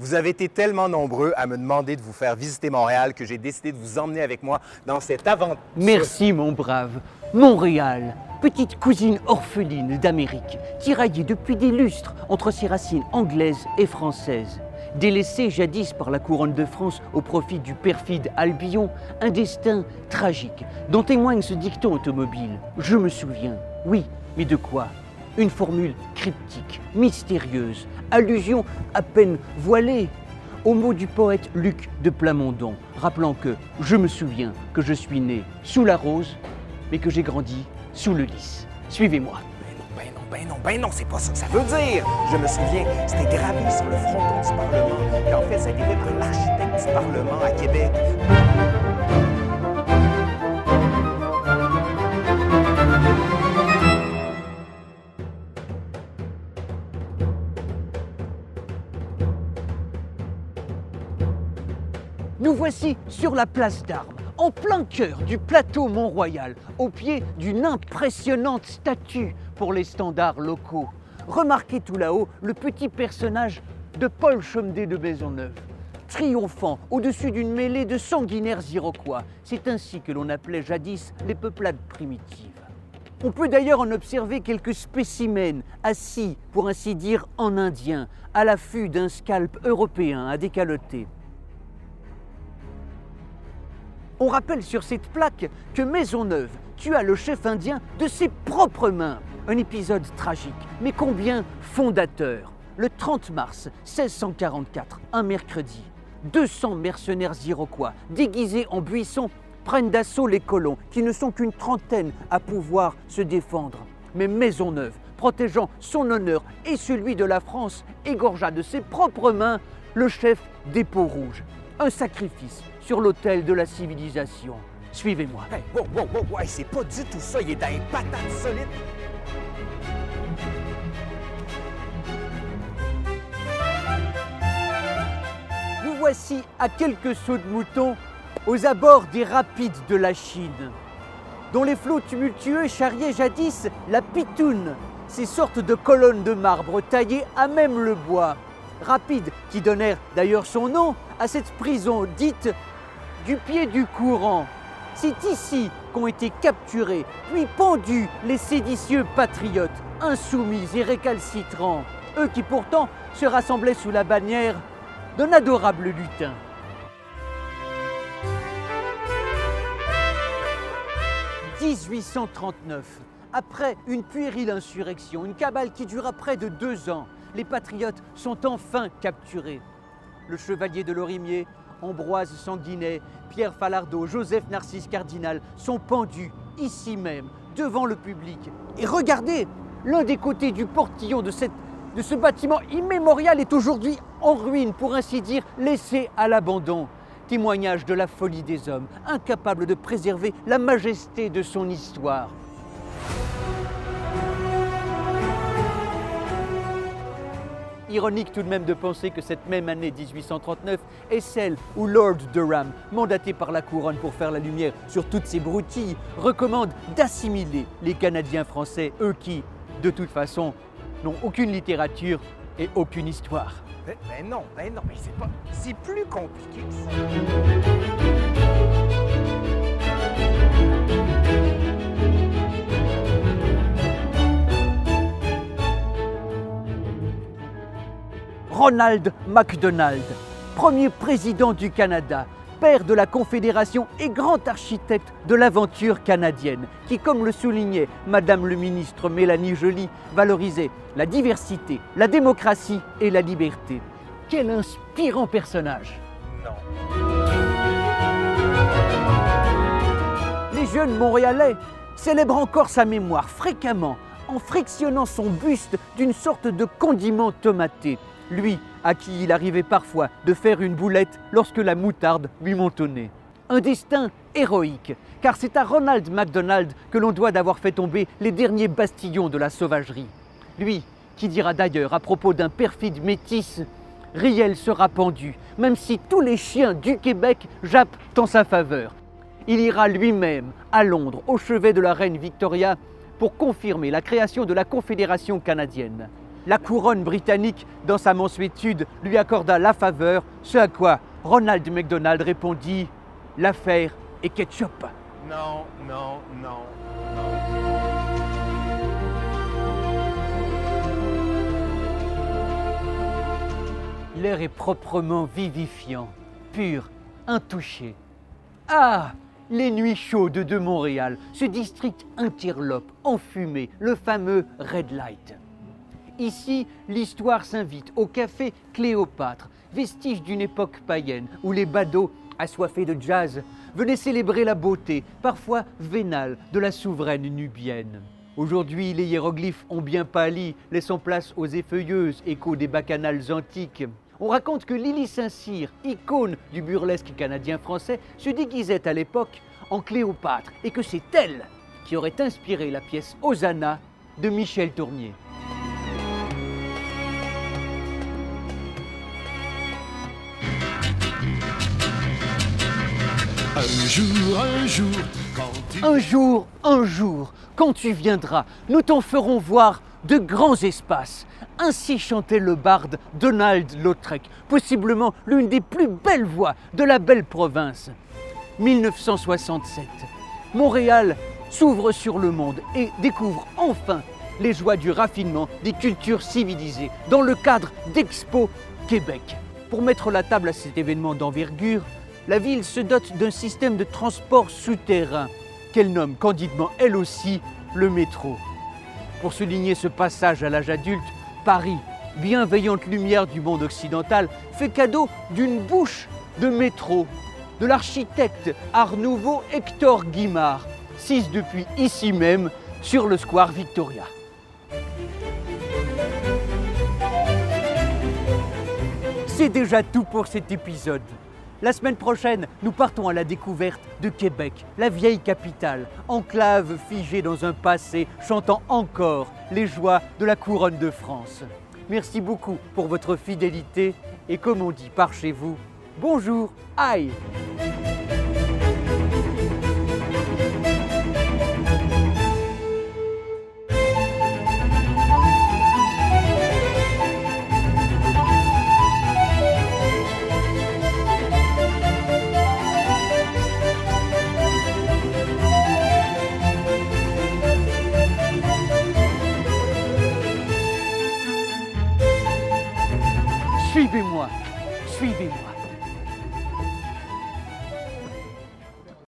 Vous avez été tellement nombreux à me demander de vous faire visiter Montréal que j'ai décidé de vous emmener avec moi dans cette aventure. Merci, mon brave. Montréal, petite cousine orpheline d'Amérique, tiraillée depuis des lustres entre ses racines anglaises et françaises. Délaissée jadis par la couronne de France au profit du perfide Albion, un destin tragique dont témoigne ce dicton automobile. Je me souviens. Oui, mais de quoi Une formule cryptique, mystérieuse, allusion à peine voilée au mot du poète Luc de Plamondon, rappelant que je me souviens que je suis né sous la rose, mais que j'ai grandi sous le lys. Suivez-moi. Ben non, ben non, ben non, c'est pas ça que ça veut dire. Je me souviens, c'était gravé sur le fronton du Parlement, qu'en fait, ça a été fait par l'architecte du Parlement à Québec. Nous voici sur la place d'Armes, en plein cœur du plateau Mont-Royal, au pied d'une impressionnante statue pour les standards locaux. Remarquez tout là-haut le petit personnage de Paul Chomedey de Maisonneuve, triomphant au-dessus d'une mêlée de sanguinaires iroquois. C'est ainsi que l'on appelait jadis les peuplades primitives. On peut d'ailleurs en observer quelques spécimens assis, pour ainsi dire, en indien, à l'affût d'un scalp européen à décaloter. On rappelle sur cette plaque que Maisonneuve tua le chef indien de ses propres mains. Un épisode tragique, mais combien fondateur. Le 30 mars 1644, un mercredi, 200 mercenaires iroquois, déguisés en buissons, prennent d'assaut les colons, qui ne sont qu'une trentaine à pouvoir se défendre. Mais Maisonneuve, protégeant son honneur et celui de la France, égorgea de ses propres mains le chef des peaux rouges. Un sacrifice sur l'autel de la civilisation. Suivez-moi. Hey, wow, wow, wow, c'est pas du tout ça, il est dans les patates solides. Nous voici à quelques sauts de mouton aux abords des rapides de la Chine, dont les flots tumultueux charriaient jadis la pitoune, ces sortes de colonnes de marbre taillées à même le bois. Rapides qui donnèrent d'ailleurs son nom à cette prison dite du pied du courant. C'est ici qu'ont été capturés, puis pendus les séditieux patriotes, insoumis et récalcitrants, eux qui pourtant se rassemblaient sous la bannière d'un adorable lutin. « 1839, après une puérile insurrection, une cabale qui dura près de deux ans, les patriotes sont enfin capturés. Le chevalier de Lorimier, Ambroise Sanguinet, Pierre Falardeau, Joseph Narcisse Cardinal sont pendus ici même, devant le public. Et regardez, l'un des côtés du portillon de, de ce bâtiment immémorial est aujourd'hui en ruine, pour ainsi dire, laissé à l'abandon. Témoignage de la folie des hommes, incapables de préserver la majesté de son histoire. Ironique tout de même de penser que cette même année 1839 est celle où Lord Durham, mandaté par la couronne pour faire la lumière sur toutes ces broutilles, recommande d'assimiler les Canadiens français, eux qui, de toute façon, n'ont aucune littérature et aucune histoire. Ben non, ben non, mais c'est pas. C'est plus compliqué que ça. Ronald MacDonald, premier président du Canada, père de la Confédération et grand architecte de l'aventure canadienne, qui, comme le soulignait Madame le ministre Mélanie Joly, valorisait la diversité, la démocratie et la liberté. Quel inspirant personnage Non. Les jeunes Montréalais célèbrent encore sa mémoire fréquemment en frictionnant son buste d'une sorte de condiment tomaté, lui à qui il arrivait parfois de faire une boulette lorsque la moutarde lui montonnait. Un destin héroïque, car c'est à Ronald MacDonald que l'on doit d'avoir fait tomber les derniers bastillons de la sauvagerie. Lui qui dira d'ailleurs à propos d'un perfide métis Riel sera pendu, même si tous les chiens du Québec jappent en sa faveur. Il ira lui-même à Londres, au chevet de la reine Victoria, pour confirmer la création de la Confédération canadienne. La couronne britannique, dans sa mansuétude, lui accorda la faveur, ce à quoi Ronald McDonald répondit L'affaire est ketchup. Non, non, non, L'air est proprement vivifiant, pur, intouché. Ah Les nuits chaudes de Montréal, ce district interlope, enfumé, le fameux Red Light. Ici, l'histoire s'invite au café Cléopâtre, vestige d'une époque païenne où les badauds, assoiffés de jazz, venaient célébrer la beauté, parfois vénale, de la souveraine nubienne. Aujourd'hui, les hiéroglyphes ont bien pâli, laissant place aux effeuilleuses échos des bacchanales antiques. On raconte que Lily Saint-Cyr, icône du burlesque canadien-français, se déguisait à l'époque en Cléopâtre et que c'est elle qui aurait inspiré la pièce Hosanna de Michel Tournier. Un jour. Un jour, un jour, quand tu viendras, nous t'en ferons voir de grands espaces. Ainsi chantait le barde Donald Lautrec, possiblement l'une des plus belles voix de la belle province. 1967. Montréal s'ouvre sur le monde et découvre enfin les joies du raffinement des cultures civilisées dans le cadre d'Expo Québec. Pour mettre la table à cet événement d'envergure, la ville se dote d'un système de transport souterrain qu'elle nomme candidement elle aussi le métro. Pour souligner ce passage à l'âge adulte, Paris, bienveillante lumière du monde occidental, fait cadeau d'une bouche de métro de l'architecte Art Nouveau Hector Guimard, sis depuis ici même sur le square Victoria. C'est déjà tout pour cet épisode. La semaine prochaine, nous partons à la découverte de Québec, la vieille capitale, enclave figée dans un passé chantant encore les joies de la couronne de France. Merci beaucoup pour votre fidélité et comme on dit par chez vous, bonjour, aïe Suivez-moi, suivez-moi.